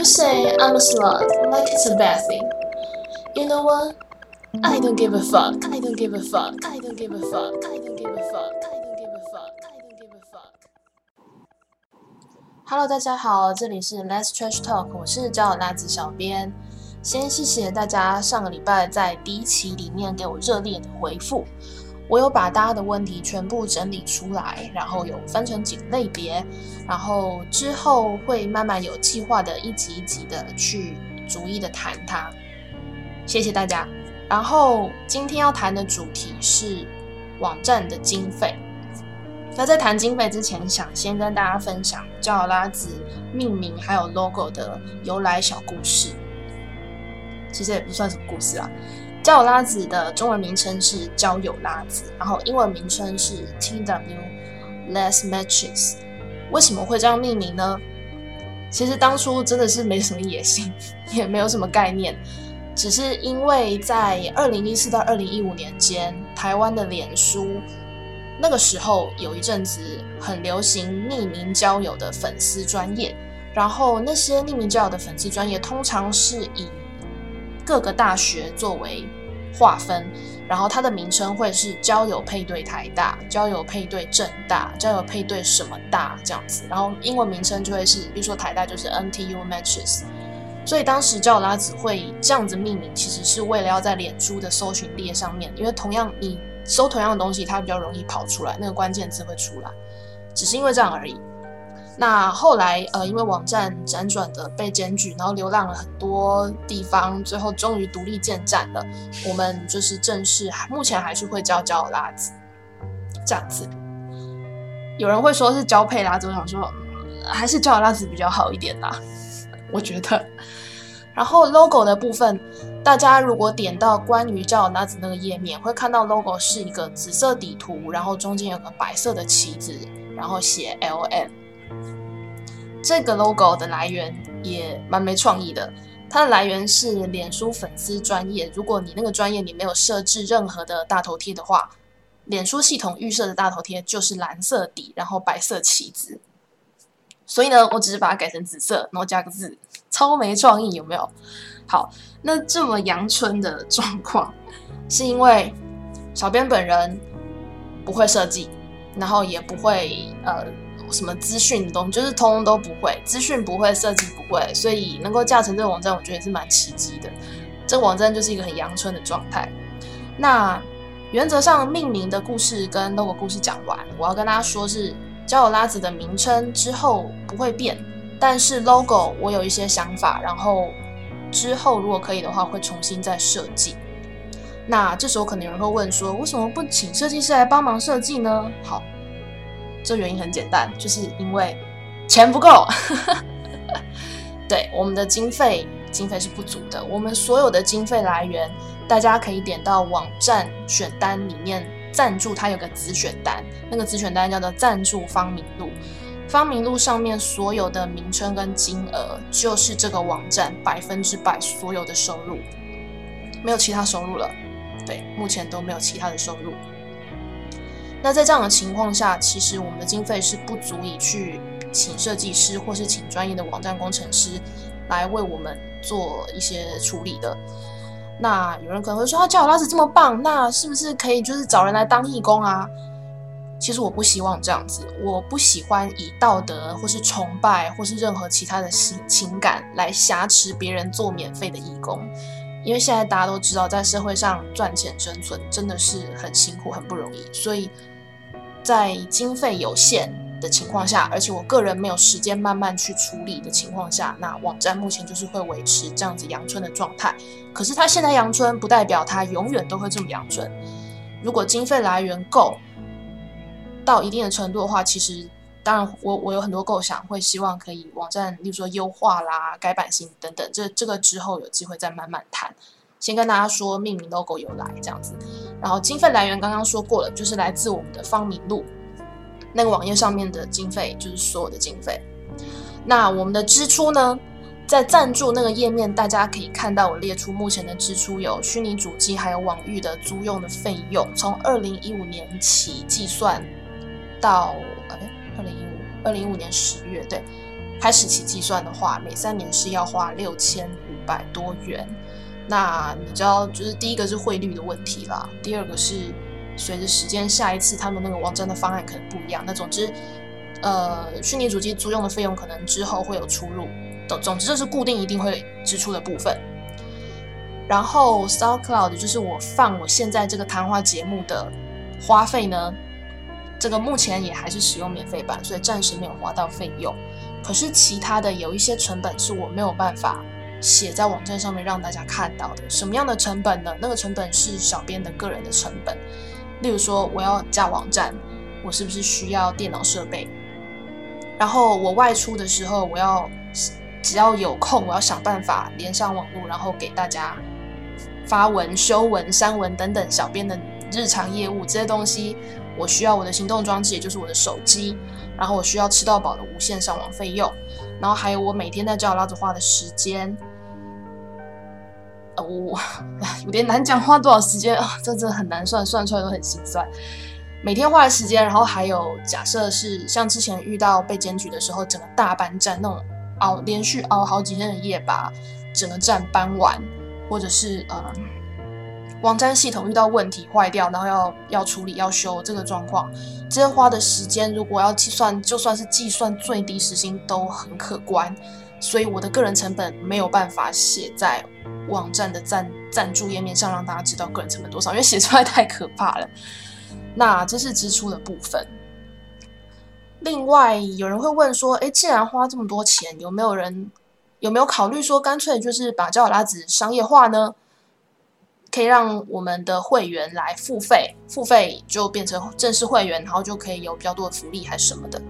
You say I'm a slut, like it's a bad thing. You know what? I don't give a fuck. I don't give a fuck. I don't give a fuck. I don't give a fuck. I don't give a fuck. I don't give a fuck. Hello，大家好，这里是 Let's Trash Talk，我是交友拉子小编。先谢谢大家上个礼拜在第一期里面给我热烈的回复。我有把大家的问题全部整理出来，然后有分成几个类别，然后之后会慢慢有计划的一集一集的去逐一的谈它。谢谢大家。然后今天要谈的主题是网站的经费。那在谈经费之前，想先跟大家分享叫拉子命名还有 logo 的由来小故事。其实也不算什么故事啊。交友拉子的中文名称是交友拉子，然后英文名称是 T W Less Matches。为什么会这样命名呢？其实当初真的是没什么野心，也没有什么概念，只是因为在二零一四到二零一五年间，台湾的脸书那个时候有一阵子很流行匿名交友的粉丝专业，然后那些匿名交友的粉丝专业通常是以各个大学作为划分，然后它的名称会是交友配对台大、交友配对政大、交友配对什么大这样子，然后英文名称就会是，比如说台大就是 NTU Matches，所以当时交友拉子会这样子命名，其实是为了要在脸书的搜寻列上面，因为同样你搜同样的东西，它比较容易跑出来，那个关键字会出来，只是因为这样而已。那后来，呃，因为网站辗转的被检举，然后流浪了很多地方，最后终于独立建站了。我们就是正式，目前还是会叫交拉子这样子。有人会说是交配拉子，我想说还是交拉子比较好一点啦，我觉得。然后 logo 的部分，大家如果点到关于交友拉子那个页面，会看到 logo 是一个紫色底图，然后中间有个白色的旗子，然后写 L M。这个 logo 的来源也蛮没创意的，它的来源是脸书粉丝专业。如果你那个专业你没有设置任何的大头贴的话，脸书系统预设的大头贴就是蓝色底，然后白色旗子。所以呢，我只是把它改成紫色，然后加个字，超没创意，有没有？好，那这么阳春的状况，是因为小编本人不会设计，然后也不会呃。什么资讯的东西就是通通都不会，资讯不会，设计不会，所以能够架成这个网站，我觉得也是蛮奇迹的。这个网站就是一个很阳春的状态。那原则上命名的故事跟 logo 故事讲完，我要跟大家说是交友拉子的名称之后不会变，但是 logo 我有一些想法，然后之后如果可以的话会重新再设计。那这时候可能有人会问说，为什么不请设计师来帮忙设计呢？好。这原因很简单，就是因为钱不够。对，我们的经费经费是不足的。我们所有的经费来源，大家可以点到网站选单里面赞助，它有个子选单，那个子选单叫做赞助方明路。方明路上面所有的名称跟金额，就是这个网站百分之百所有的收入，没有其他收入了。对，目前都没有其他的收入。那在这样的情况下，其实我们的经费是不足以去请设计师或是请专业的网站工程师来为我们做一些处理的。那有人可能会说，啊，叫我拉子这么棒，那是不是可以就是找人来当义工啊？其实我不希望这样子，我不喜欢以道德或是崇拜或是任何其他的情情感来挟持别人做免费的义工，因为现在大家都知道，在社会上赚钱生存真的是很辛苦、很不容易，所以。在经费有限的情况下，而且我个人没有时间慢慢去处理的情况下，那网站目前就是会维持这样子阳春的状态。可是它现在阳春，不代表它永远都会这么阳春。如果经费来源够到一定的程度的话，其实当然我我有很多构想，会希望可以网站，例如说优化啦、改版型等等，这这个之后有机会再慢慢谈。先跟大家说命名 logo 有来这样子，然后经费来源刚刚说过了，就是来自我们的方明路那个网页上面的经费，就是所有的经费。那我们的支出呢，在赞助那个页面，大家可以看到我列出目前的支出有虚拟主机还有网域的租用的费用，从二零一五年起计算到呃二零一五二零一五年十月对，开始起计算的话，每三年是要花六千五百多元。那你知道，就是第一个是汇率的问题啦，第二个是随着时间，下一次他们那个网站的方案可能不一样。那总之，呃，虚拟主机租用的费用可能之后会有出入。总总之，这是固定一定会支出的部分。然后，SoundCloud 就是我放我现在这个谈话节目的花费呢，这个目前也还是使用免费版，所以暂时没有花到费用。可是其他的有一些成本是我没有办法写在网站上面让大家看到的。什么样的成本呢？那个成本是小编的个人的成本。例如说，我要架网站，我是不是需要电脑设备？然后我外出的时候，我要只要有空，我要想办法连上网络，然后给大家发文、修文、删文等等小编的日常业务这些东西。我需要我的行动装置，也就是我的手机，然后我需要吃到饱的无线上网费用，然后还有我每天在教拉子花的时间，呃，我有点难讲花多少时间啊，这真的很难算，算出来都很心酸。每天花的时间，然后还有假设是像之前遇到被检举的时候，整个大班站那种熬连续熬好几天的夜，把整个站搬完，或者是呃。网站系统遇到问题坏掉，然后要要处理要修这个状况，这些花的时间如果要计算，就算是计算最低时薪都很可观，所以我的个人成本没有办法写在网站的赞赞助页面上，让大家知道个人成本多少，因为写出来太可怕了。那这是支出的部分。另外有人会问说，诶，既然花这么多钱，有没有人有没有考虑说，干脆就是把交友拉子商业化呢？可以让我们的会员来付费，付费就变成正式会员，然后就可以有比较多的福利还是什么的。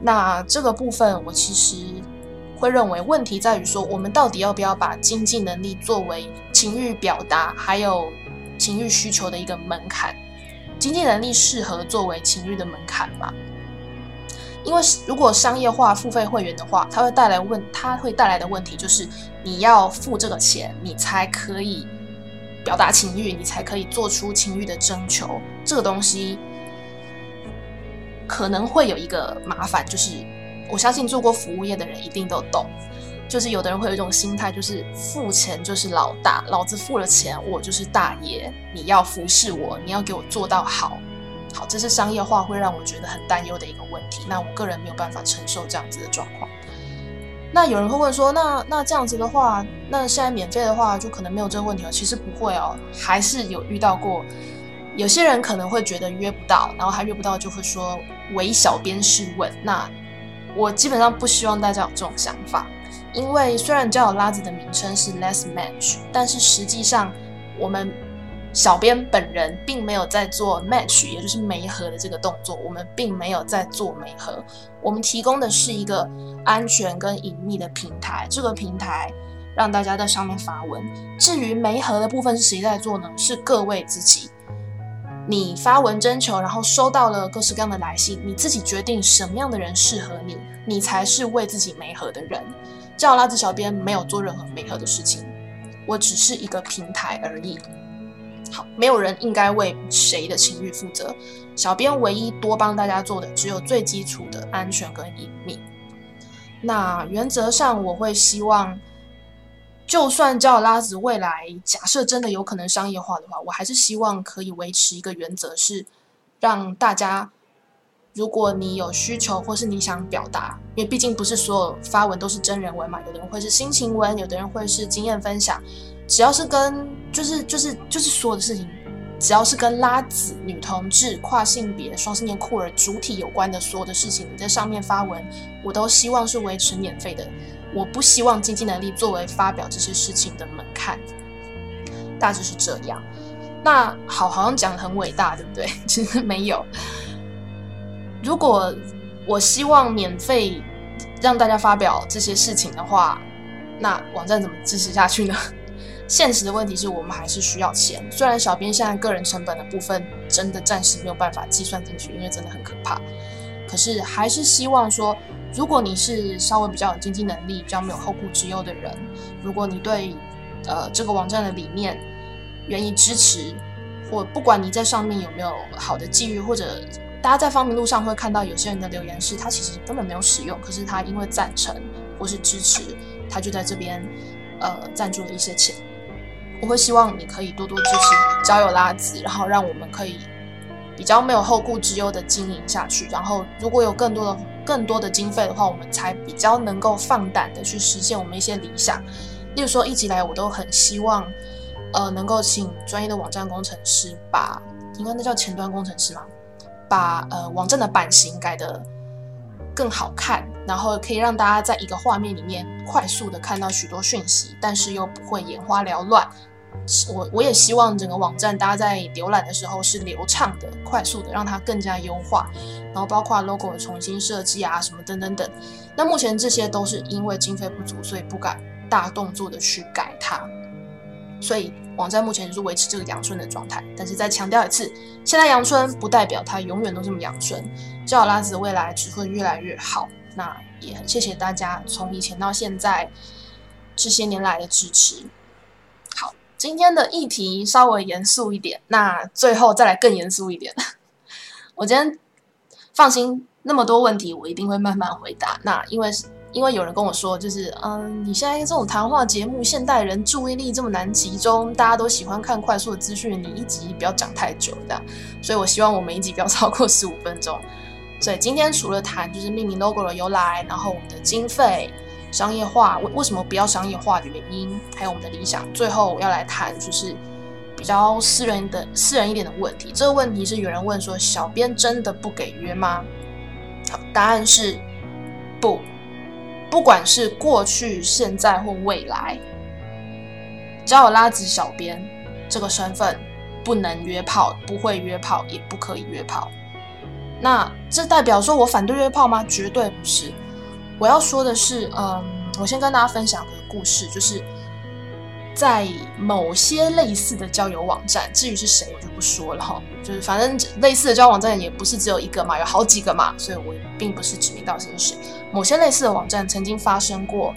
那这个部分我其实会认为问题在于说，我们到底要不要把经济能力作为情欲表达还有情欲需求的一个门槛？经济能力适合作为情欲的门槛吗？因为如果商业化付费会员的话，它会带来问，它会带来的问题就是你要付这个钱，你才可以。表达情欲，你才可以做出情欲的征求。这个东西可能会有一个麻烦，就是我相信做过服务业的人一定都懂，就是有的人会有一种心态，就是付钱就是老大，老子付了钱，我就是大爷，你要服侍我，你要给我做到好，好，这是商业化会让我觉得很担忧的一个问题。那我个人没有办法承受这样子的状况。那有人会问说，那那这样子的话，那现在免费的话就可能没有这个问题了。其实不会哦，还是有遇到过，有些人可能会觉得约不到，然后他约不到就会说唯小编试问。那我基本上不希望大家有这种想法，因为虽然交友拉子的名称是 Less Match，但是实际上我们。小编本人并没有在做 match，也就是媒合的这个动作。我们并没有在做媒合，我们提供的是一个安全跟隐秘的平台。这个平台让大家在上面发文。至于媒合的部分是谁在做呢？是各位自己。你发文征求，然后收到了各式各样的来信，你自己决定什么样的人适合你，你才是为自己媒合的人。叫拉子小编没有做任何媒合的事情，我只是一个平台而已。好，没有人应该为谁的情欲负责。小编唯一多帮大家做的，只有最基础的安全跟隐秘。那原则上，我会希望，就算叫拉子未来假设真的有可能商业化的话，我还是希望可以维持一个原则，是让大家，如果你有需求或是你想表达，因为毕竟不是所有发文都是真人文嘛，有的人会是心情文，有的人会是经验分享。只要是跟就是就是就是所有的事情，只要是跟拉子、女同志、跨性别、双性恋、酷儿主体有关的所有的事情，你在上面发文，我都希望是维持免费的。我不希望经济能力作为发表这些事情的门槛，大致是这样。那好，好像讲的很伟大，对不对？其实没有。如果我希望免费让大家发表这些事情的话，那网站怎么支持下去呢？现实的问题是我们还是需要钱。虽然小编现在个人成本的部分真的暂时没有办法计算进去，因为真的很可怕。可是还是希望说，如果你是稍微比较有经济能力、比较没有后顾之忧的人，如果你对呃这个网站的理念愿意支持，或不管你在上面有没有好的际遇，或者大家在方明路上会看到有些人的留言是，他其实根本没有使用，可是他因为赞成或是支持，他就在这边呃赞助了一些钱。我会希望你可以多多支持交友拉子，然后让我们可以比较没有后顾之忧的经营下去。然后如果有更多的更多的经费的话，我们才比较能够放胆的去实现我们一些理想。例如说，一直以来我都很希望，呃，能够请专业的网站工程师把，应该那叫前端工程师嘛。把呃网站的版型改得更好看，然后可以让大家在一个画面里面快速的看到许多讯息，但是又不会眼花缭乱。我我也希望整个网站大家在浏览的时候是流畅的、快速的，让它更加优化。然后包括 logo 的重新设计啊，什么等等等。那目前这些都是因为经费不足，所以不敢大动作的去改它。所以网站目前就是维持这个阳春的状态，但是再强调一次，现在阳春不代表它永远都这么阳春，焦拉子未来只会越来越好。那也谢谢大家从以前到现在这些年来的支持。今天的议题稍微严肃一点，那最后再来更严肃一点。我今天放心，那么多问题我一定会慢慢回答。那因为。因为有人跟我说，就是嗯，你现在这种谈话节目，现代人注意力这么难集中，大家都喜欢看快速的资讯，你一集不要讲太久，这样。所以我希望我每一集不要超过十五分钟。所以今天除了谈就是命名 logo 的由来，然后我们的经费、商业化为为什么不要商业化的原因，还有我们的理想，最后要来谈就是比较私人的私人一点的问题。这个问题是有人问说，小编真的不给约吗？好，答案是不。不管是过去、现在或未来，只要有拉子小编这个身份，不能约炮，不会约炮，也不可以约炮。那这代表说我反对约炮吗？绝对不是。我要说的是，嗯，我先跟大家分享个故事，就是。在某些类似的交友网站，至于是谁我就不说了哈。就是反正类似的交友网站也不是只有一个嘛，有好几个嘛，所以我并不是指名道姓是谁。某些类似的网站曾经发生过，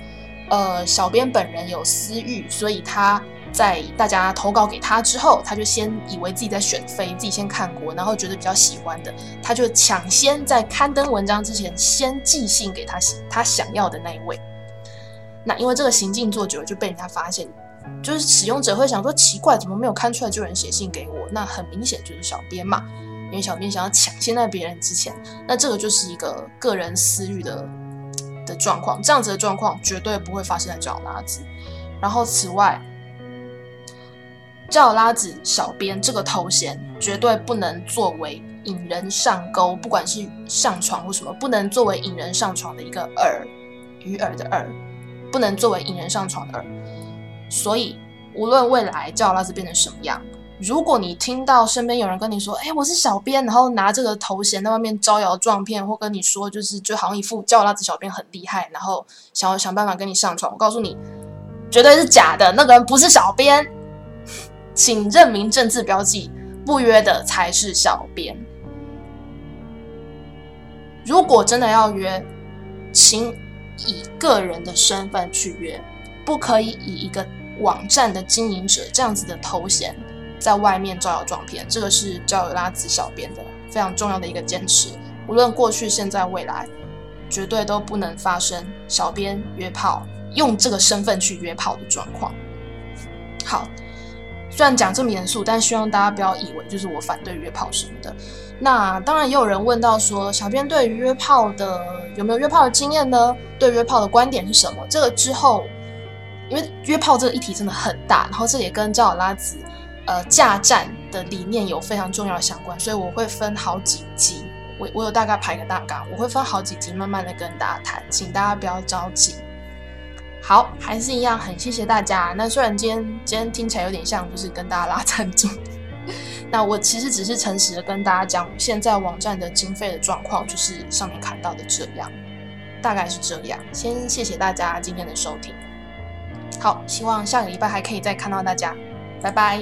呃，小编本人有私欲，所以他在大家投稿给他之后，他就先以为自己在选妃，自己先看过，然后觉得比较喜欢的，他就抢先在刊登文章之前先寄信给他他想要的那一位。那因为这个行径做久了，就被人家发现。就是使用者会想说奇怪，怎么没有看出来就有人写信给我？那很明显就是小编嘛，因为小编想要抢先在别人之前，那这个就是一个个人私欲的的状况，这样子的状况绝对不会发生在找拉子。然后此外，叫拉子小编这个头衔绝对不能作为引人上钩，不管是上床或什么，不能作为引人上床的一个饵，鱼饵的饵，不能作为引人上床的饵。所以，无论未来叫拉子变成什么样，如果你听到身边有人跟你说：“哎，我是小编”，然后拿这个头衔在外面招摇撞骗，或跟你说就是就好像一副叫拉子小编很厉害，然后想要想办法跟你上床，我告诉你，绝对是假的，那个人不是小编，请认明政治标记，不约的才是小编。如果真的要约，请以个人的身份去约。不可以以一个网站的经营者这样子的头衔在外面招摇撞骗，这个是交友拉子小编的非常重要的一个坚持。无论过去、现在、未来，绝对都不能发生小编约炮用这个身份去约炮的状况。好，虽然讲这么严肃，但希望大家不要以为就是我反对约炮什么的。那当然也有人问到说，小编对于约炮的有没有约炮的经验呢？对约炮的观点是什么？这个之后。因为约炮这个议题真的很大，然后这也跟赵拉子，呃，架站的理念有非常重要的相关，所以我会分好几集，我我有大概排个大纲，我会分好几集慢慢的跟大家谈，请大家不要着急。好，还是一样，很谢谢大家。那虽然今天今天听起来有点像就是跟大家拉赞助，那我其实只是诚实的跟大家讲，现在网站的经费的状况就是上面看到的这样，大概是这样。先谢谢大家今天的收听。好，希望下个礼拜还可以再看到大家，拜拜。